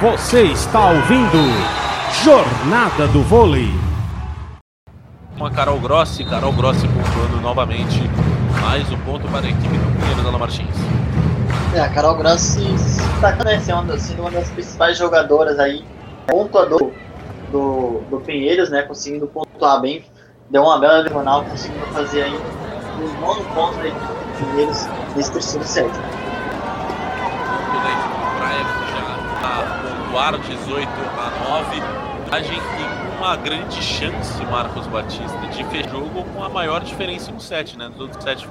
Você está ouvindo Jornada do Vôlei. Uma Carol Grossi, Carol Grossi pontuando novamente mais um ponto para a equipe do Pinheiros Ala Martins. É, a Carol Grossi está né, sendo uma das principais jogadoras aí, pontuador do, do Pinheiros, né, conseguindo pontuar bem, deu uma bela diagonal, conseguindo fazer aí um nono ponto da equipe do Pinheiros nesse terceiro set. pontuar 18 a 9. Vantagem e uma grande chance, Marcos Batista, de fechar jogo com a maior diferença no set, né? Nos outros sets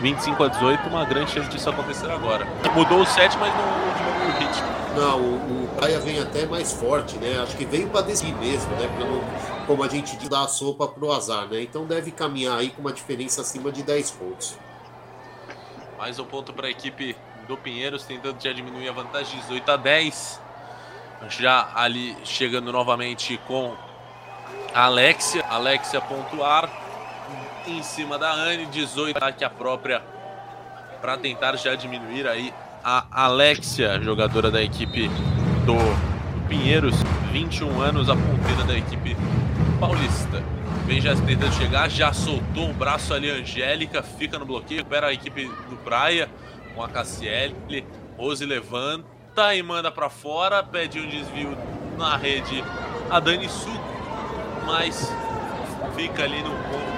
25 a 18, uma grande chance disso acontecer agora. Mudou o set, mas não diminuiu o ritmo. Não, o, o Praia vem até mais forte, né? Acho que veio para decidir mesmo, né? Pra como a gente dar a sopa pro azar, né? Então deve caminhar aí com uma diferença acima de 10 pontos. Mais um ponto para a equipe do Pinheiros, tentando já diminuir a vantagem 18 a 10. Já ali chegando novamente com a Alexia. Alexia pontuar em cima da Anne, 18 que a própria para tentar já diminuir aí a Alexia, jogadora da equipe do Pinheiros, 21 anos, a ponteira da equipe paulista. Vem já tentando chegar, já soltou o braço ali, Angélica, fica no bloqueio, recupera a equipe do Praia com a Cassiele. Rose levanta e manda para fora, pede um desvio na rede a Dani Suco, mas fica ali no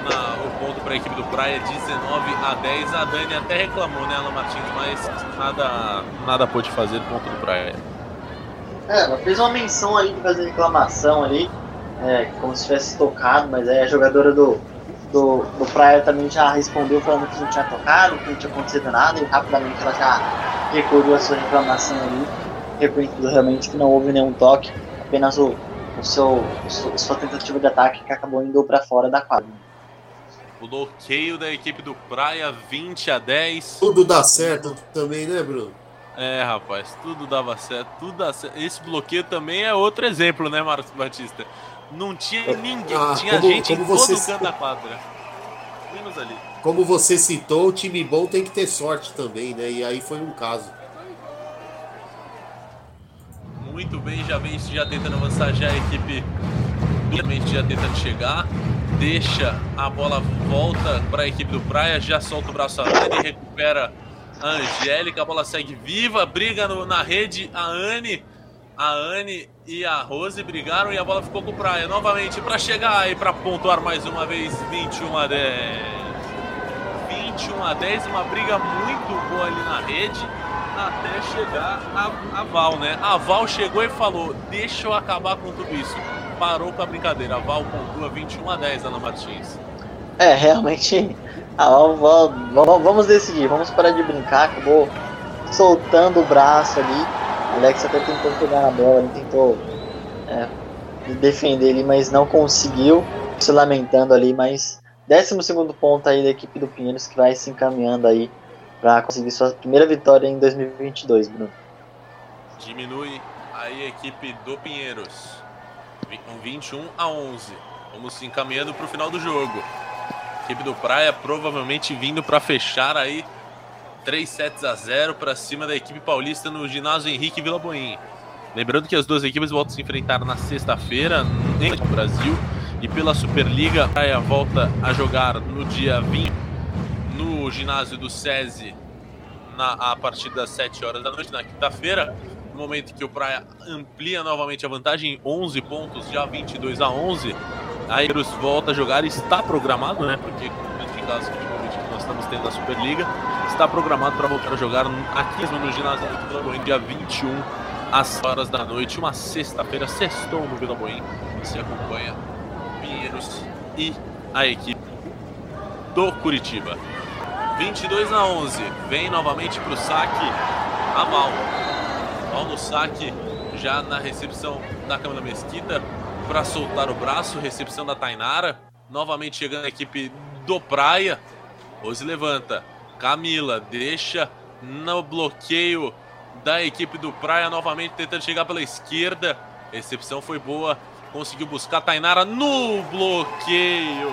na, o ponto para a equipe do Praia, 19 a 10. A Dani até reclamou, né, Alan Martins, mas nada, nada pôde fazer, ponto do Praia. É, ela fez uma menção ali de fazer reclamação ali, é, como se tivesse tocado, mas aí a jogadora do, do, do Praia também já respondeu falando que não tinha tocado, que não tinha acontecido nada, e rapidamente ela já recolheu a sua reclamação ali, reconhecendo realmente que não houve nenhum toque, apenas o, o seu, o, sua tentativa de ataque que acabou indo para fora da quadra. O bloqueio da equipe do Praia, 20 a 10. Tudo dá certo também, né, Bruno? É, rapaz, tudo dava certo, tudo dá certo. Esse bloqueio também é outro exemplo, né, Marcos Batista? Não tinha ninguém, ah, tinha como, gente como em você... todo canto da quadra. Menos ali. Como você citou, o time bom tem que ter sorte também, né? E aí foi um caso. Muito bem, já vem já tentando avançar já a equipe duramente já tentando chegar. Deixa a bola volta para a equipe do Praia, já solta o braço a recupera a Angélica, a bola segue viva, briga no, na rede, a Anne a Anne e a Rose brigaram e a bola ficou com o Praia novamente para chegar e para pontuar mais uma vez 21 a 10. 21 a 10, uma briga muito boa ali na rede até chegar a, a Val, né? A Val chegou e falou: Deixa eu acabar com tudo isso. Parou com a brincadeira. A Val pontua 21 a 10, Ana Martins. É, realmente. A Val, Val, vamos decidir, vamos parar de brincar. Acabou soltando o braço ali Alex até tentou pegar na bola, ele tentou é, defender ali, mas não conseguiu, se lamentando ali, mas 12 ponto aí da equipe do Pinheiros que vai se encaminhando aí para conseguir sua primeira vitória em 2022, Bruno. Diminui aí a equipe do Pinheiros, com 21 a 11. Vamos se encaminhando para o final do jogo. A equipe do Praia provavelmente vindo para fechar aí 3 sets a 0 para cima da equipe paulista no ginásio Henrique Vila Boim. Lembrando que as duas equipes voltam a se enfrentar na sexta-feira no Brasil e pela Superliga. A Praia volta a jogar no dia 20 no ginásio do SESI na, a partir das 7 horas da noite, na quinta-feira. No momento que o Praia amplia novamente a vantagem em 11 pontos, já 22 a 11. A Eros volta a jogar, está programado, né? Porque em caso que nós estamos tendo a Superliga, está programado para voltar a jogar aqui mesmo no ginásio do Vila Boim, dia 21 às horas da noite, uma sexta-feira, sextou no Vila Boim. Você acompanha Pinheiros e a equipe do Curitiba. 22 a 11, vem novamente para o saque a Val. Val no saque, já na recepção da Câmara Mesquita, para soltar o braço, recepção da Tainara. Novamente chegando a equipe do Praia. Rose levanta, Camila deixa no bloqueio da equipe do Praia, novamente tentando chegar pela esquerda. Recepção foi boa, conseguiu buscar Tainara no bloqueio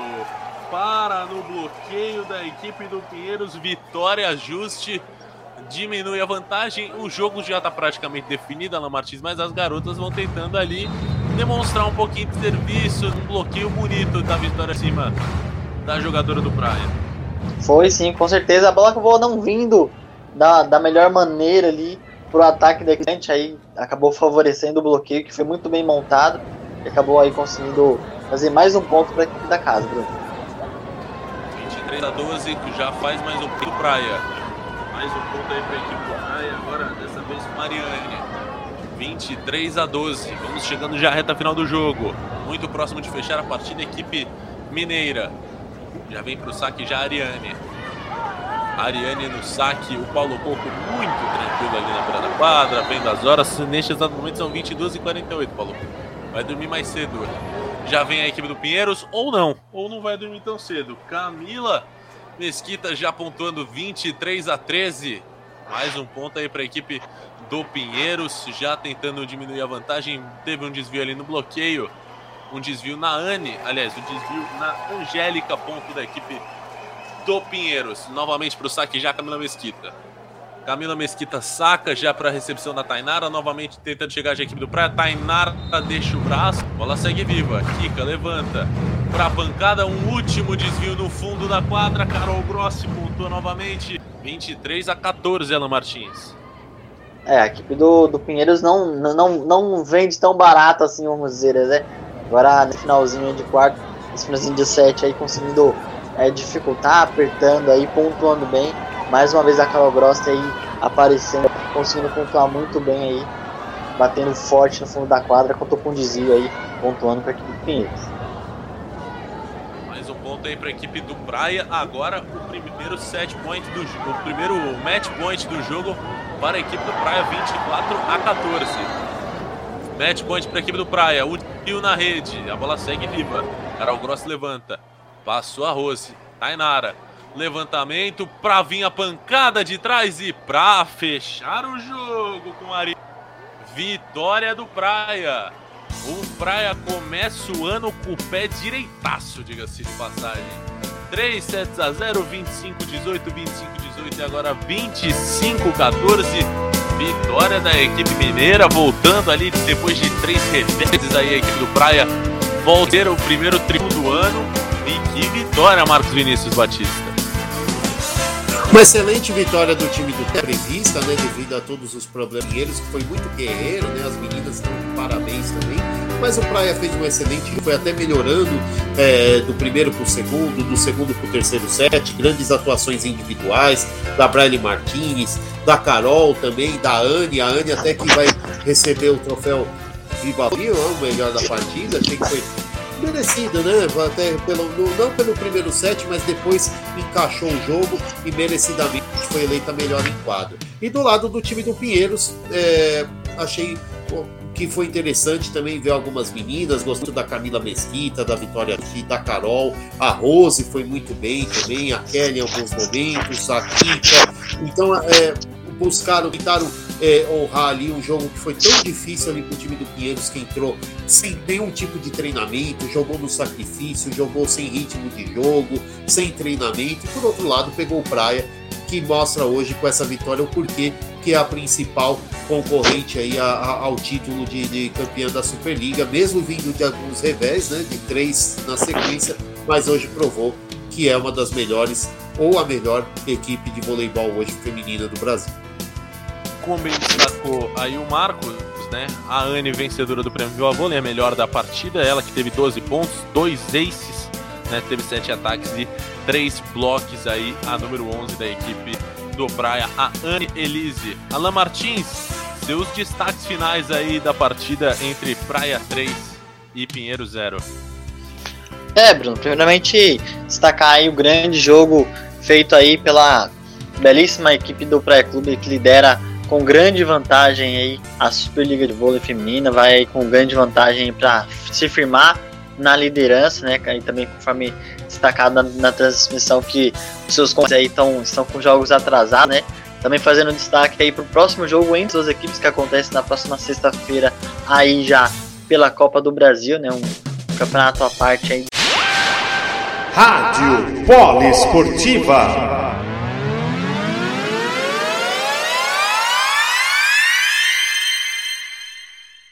para no bloqueio da equipe do Pinheiros. Vitória, ajuste, diminui a vantagem. O jogo já está praticamente definido, Alan Martins, mas as garotas vão tentando ali demonstrar um pouquinho de serviço, um bloqueio bonito da vitória acima da jogadora do Praia. Foi sim, com certeza. A bola acabou não vindo da, da melhor maneira ali pro ataque da gente aí acabou favorecendo o bloqueio que foi muito bem montado e acabou aí conseguindo fazer mais um ponto para a equipe da casa, Bruno. 23 a 12, já faz mais um ponto Praia. Mais um ponto aí para a equipe Praia, agora dessa vez Mariane. 23 a 12. Vamos chegando já à reta final do jogo. Muito próximo de fechar a partida, equipe mineira. Já vem para o saque já a Ariane. Ariane no saque, o Paulo Coco muito tranquilo ali na beira da quadra, vendo as horas. Neste exato momento são 22 e 48 Paulo Vai dormir mais cedo. Já vem a equipe do Pinheiros, ou não, ou não vai dormir tão cedo. Camila Mesquita já pontuando 23 a 13. Mais um ponto aí para a equipe do Pinheiros, já tentando diminuir a vantagem. Teve um desvio ali no bloqueio. Um desvio na Anne, aliás, um desvio na Angélica, ponto da equipe do Pinheiros. Novamente para o saque já Camila Mesquita. Camila Mesquita saca já para a recepção da Tainara. Novamente tentando chegar a equipe do Praia. Tainara deixa o braço. Bola segue viva. Kika levanta. Para a pancada, um último desvio no fundo da quadra. Carol Grossi pontua novamente. 23 a 14, Alan Martins. É, a equipe do, do Pinheiros não, não, não vende tão barato assim, vamos dizer, né? Agora no finalzinho de quarto, esse finalzinho de sete aí conseguindo é, dificultar, apertando aí, pontuando bem. Mais uma vez a Carol Gross aí aparecendo, conseguindo pontuar muito bem aí, batendo forte no fundo da quadra, contou com um desvio aí, pontuando para a equipe do Pinheiros. Mais um ponto aí para a equipe do Praia. Agora o primeiro set point do o primeiro match point do jogo para a equipe do Praia, 24 a 14. Match point para a equipe do Praia. O tio na rede. A bola segue viva. Carol Gross levanta. Passou a Rose. Tainara. Levantamento para vir a pancada de trás e para fechar o jogo com a vitória do Praia. O Praia começa o ano com o pé direitaço, diga-se de passagem. 3 sets a 0, 25 18, 25 18 e agora 25 14. Vitória da equipe mineira, voltando ali depois de três reveses aí a equipe do Praia voltar o primeiro triunfo do ano. E que vitória, Marcos Vinícius Batista. Uma excelente vitória do time do prevista, né? Devido a todos os problemas deles, que foi muito guerreiro, né? As meninas estão de parabéns também. Mas o Praia fez um excelente, foi até melhorando é, do primeiro para o segundo, do segundo para o terceiro set. Grandes atuações individuais da Braille Martinez, da Carol também, da Anne. A Anne até que vai receber o troféu Viva Rio, o melhor da partida. Achei que foi merecido, né? Até pelo, não pelo primeiro set, mas depois encaixou o jogo e merecidamente foi eleita melhor em quadro. E do lado do time do Pinheiros, é, achei que foi interessante também ver algumas meninas, gostou da Camila Mesquita, da Vitória da Carol, a Rose foi muito bem também, a Kelly em alguns momentos, a Kika. Então, é, buscaram, tentaram é, honrar ali um jogo que foi tão difícil ali para o time do Pinheiros, que entrou sem nenhum tipo de treinamento, jogou no sacrifício, jogou sem ritmo de jogo, sem treinamento, e por outro lado pegou o Praia, que mostra hoje com essa vitória o porquê que é a principal concorrente aí a, a, ao título de, de campeã da Superliga, mesmo vindo de alguns revés, né, de três na sequência, mas hoje provou que é uma das melhores ou a melhor equipe de voleibol hoje feminina do Brasil como bem destacou aí o Marcos, né? A Anne, vencedora do prêmio Viva Vôlei, a melhor da partida, ela que teve 12 pontos, dois aces, né? Teve sete ataques e três blocos aí, a número 11 da equipe do Praia, a Anne Elise. Alan Martins, seus destaques finais aí da partida entre Praia 3 e Pinheiro 0. É, Bruno, primeiramente destacar aí o grande jogo feito aí pela belíssima equipe do Praia Clube que lidera com grande vantagem aí a Superliga de Vôlei Feminina, vai aí com grande vantagem para se firmar na liderança, né? E também conforme destacado na, na transmissão que os seus aí tão, estão com jogos atrasados, né? Também fazendo destaque aí para o próximo jogo entre as equipes que acontece na próxima sexta-feira aí já pela Copa do Brasil, né? Um campeonato à parte aí. Rádio Poliesportiva.